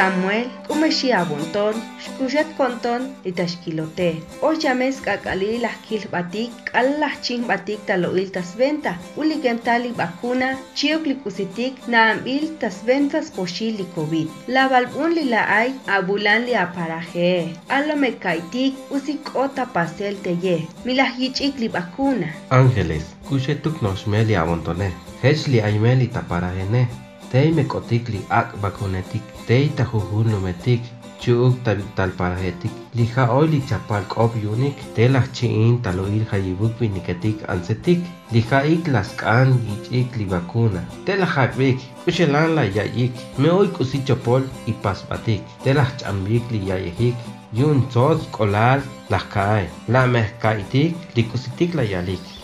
Samuel, Kumeshi Abonton, Shkushet Konton, Itashkilote. O llames kakali las kil batik, Allah ching batik taloil tas venta, uligentali vacuna, chiokli kusitik, naambil tas ventas poshili COVID. La balbun li la ay, abulan li aparaje. Alo me kaitik, usik ota pastel teye. Milah yichik li vacuna. Ángeles, kushetuk nos meli abontone. Hechli aymeli taparajene. tei mekotitl ak bakunetik, tei tajujunometik, chuuk talparajetik, lija oil ichapalk op yunik, telaj chiin taloil jayibukwi niketik ansetik, lija ik laskan yichik li vacuna, telaj jabik, uxelan la yayik, me oik usichopol y pasbatik, telaj chambik li yayejik, yun tzotz kolal lajkae, la mehkaitik, likusitik la yalik.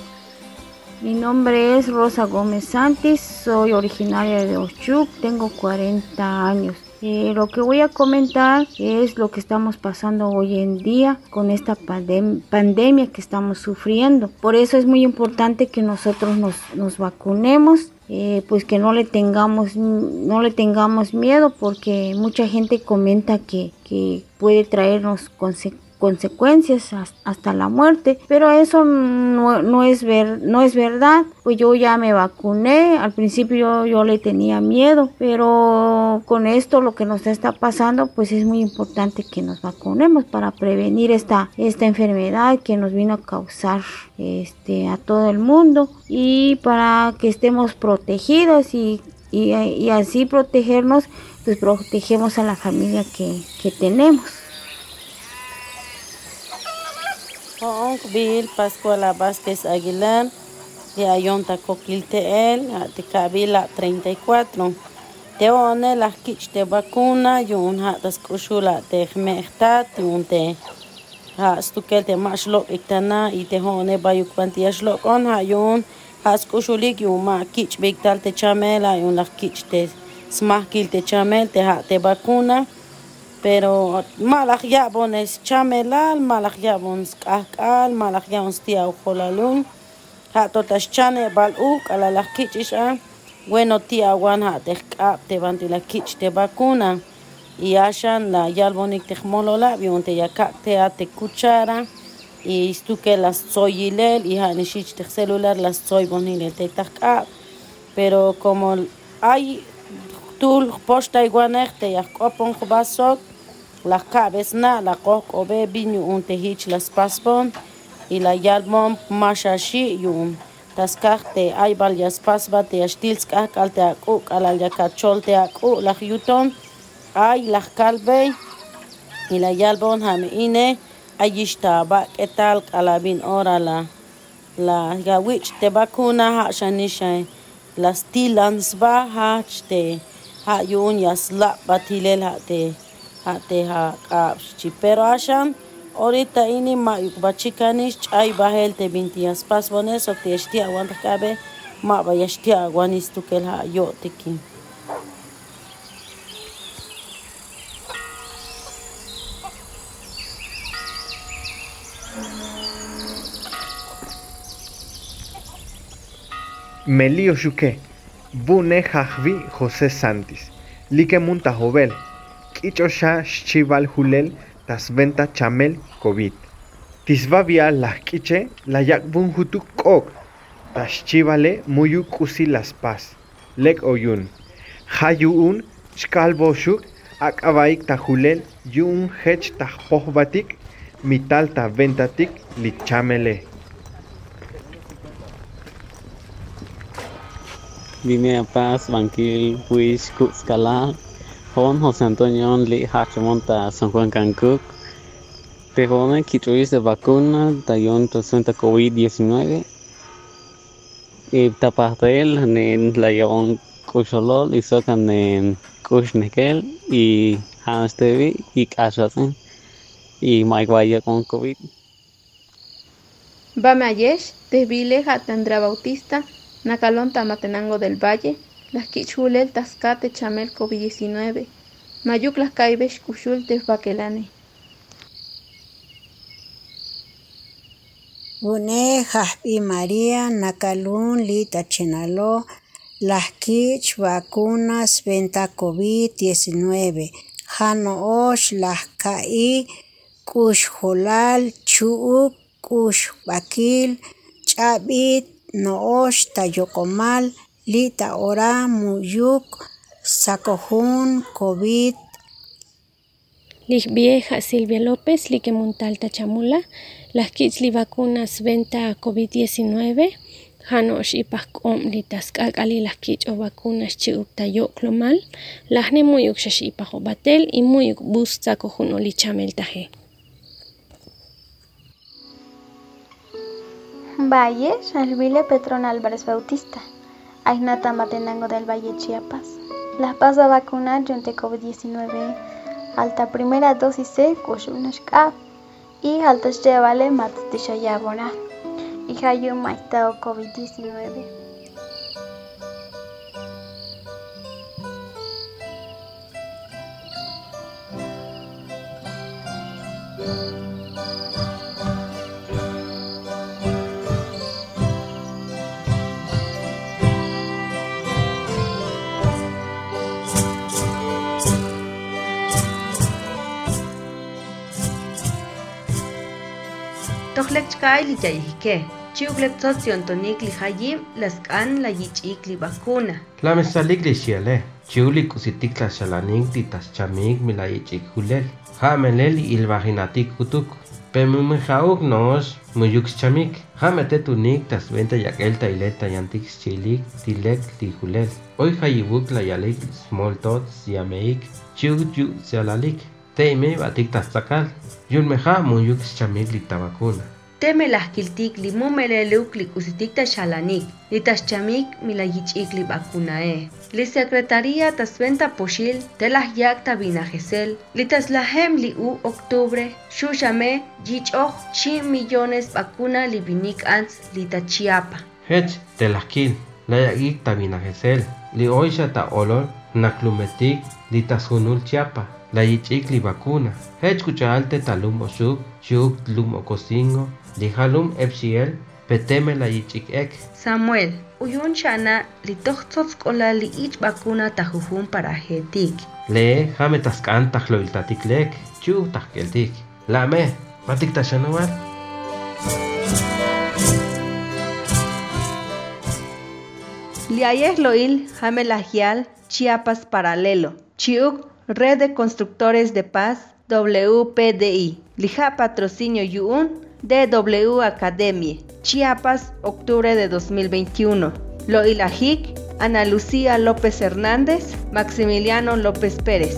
Mi nombre es Rosa Gómez Santis, soy originaria de Ochuc, tengo 40 años. Eh, lo que voy a comentar es lo que estamos pasando hoy en día con esta pandem pandemia que estamos sufriendo. Por eso es muy importante que nosotros nos, nos vacunemos. Eh, pues que no le tengamos no le tengamos miedo porque mucha gente comenta que, que puede traernos consecuencias consecuencias hasta la muerte pero eso no, no, es ver no es verdad. Pues yo ya me vacuné al principio yo, le tenía miedo pero con esto lo que nos está pasando pues es muy importante que nos vacunemos para prevenir esta esta enfermedad que nos vino a causar este a todo el mundo y para que estemos protegidos y y, y así protegernos pues protegemos a la familia que, que tenemos Onk Bill Pascuala Vázquez Aguilar, de Ayonta Coquilteel, de Cabila 34. Te one las kich de vacuna, yun ha das kushula de mehtat, yun te ha stukel te mashlok iktana, y te hone bayuk pantiashlok on ha yun ha skushulik yun ma kich bigtal te chamela, yun las kich te smahkil te chamel, te ha te vacuna. Pero malak yabon es chamelal, malak yabon skakal, malak yabon stia ujolalun, ha totas chane bal uk ala la kichisha, bueno tia wan ha te banti la kich te vacuna, y ashan la yalbonik te molola, bion te yakak te a te cuchara, y stuke las soyilel, y ha nishich te celular las soy bonile te takap, pero como hay tul posta iguanek te yakopon basok, las cabes na la coc obe binu un te hich las paspon y la yalmon mashashi yun taskak te aibal yas pasba te ashtilskak al te akuk al al te akuk la yuton ay la kalbe y la yalbon ham ine ayishta ba ketal kalabin ora la la gawich te bakuna ha shanisha las tilans ba ha te ha yun yas la batilel ha te hateha kapchi pero ashan ahorita ini ma bachikanis chay bahel te bintias pas bones o te esti aguanta cabe ma ba yesti aguanis tu ha yo tiki Melio Shuke, Bune Jajvi José Santis, Like Munta Kichosha Shival Hulel, Tas Venta Chamel COVID. Tisvavia la kiche la yakbun hutu kok, Tas Chivale Muyu Kusi Las Paz, Lek Oyun. Hayuun, Chkalboshuk, Akabaik Tahulel, Yun Hech Tahpohbatik, Mital ta Ventatik, Lichamele. Vine a Paz, Banquil, Huish, Cuxcalá, Juan José Antonio Li Hachamonta, San Juan Cancún. Te joven quituis de vacuna, tayon presenta COVID-19. Y tapatel, en la yon kucholol, y socan en kuchnekel, y hanstevi, y cachasen, y maiguaya con COVID. Bamayesh, Desvile, Hatandra Bautista, Nacalón Tamatenango del Valle, las Quichulel Tascate Chamel COVID-19, Mayuk las Caibesh Cushul Tesbaquelane. Bune Jaspi María Nacalún Lita Chenaló, las Quich vacunas venta COVID-19. janoosh lahka'i k'ux jolal chu'uk k'ux b'akil ch'ab'it no'ox tayoqomal lita ora muyuk sakojun covid. Vieja Silvia López, Lique Montalta Chamula, las kichli vacunas venta COVID-19, Hanosh y Pacom litas kakali las kich o vacunas chiupta yoklomal, las ne muyuk shashi batel y muyuk busta cojuno lichamel taje. Valle, Shalvile Petrón Álvarez Bautista, Ainata Matenango del Valle Chiapas. Las pasa vacunar junto COVID-19 alta primera dosis de kushunashka y altas llevale matisha y hayu maitao COVID-19. Usitik la xalanik di tas chamik mi la yichik hulel. Ha melel il vaginatik kutuk. Pemumijauk nos muyuk chamik. Ha mete tunik tas venta yakelta ileta yantik chilik tilek li hulel. Hoy hayibuk la yalik small tots yameik. Chiuk yu xalalik. Teime batik tas takal. Yun meja muyuk chamik li tabakuna. Teme lahkiltik li mumeleluk li li yichik li. Li secretaría tasventa poshil te las yak ta binajesel, li taslahem li u octubre, shushame yichoch chi millones bakuna li binik ans li tachiapa. Hech te lahkil, la yakik ta binajesel, li oisha ta olor naklumetik li tashunul chiapa. La yichikli vacuna. Hech kuchalte talum oshuk, shuk lum okosingo, lihalum epsiel, peteme la yichik ek. Samuel, uyun chana li tochtzots kola li ich vacuna tajujun para hetik. Le, jame taskan tajloiltatik lek, chu tajkeltik. La me, matik tashanuar. Liayes loil jame lagial Chiapas paralelo. Chiuk Red de Constructores de Paz, WPDI. Lija Patrocinio Yuun, DW Academia. Chiapas, octubre de 2021. Loilajic, Ana Lucía López Hernández, Maximiliano López Pérez.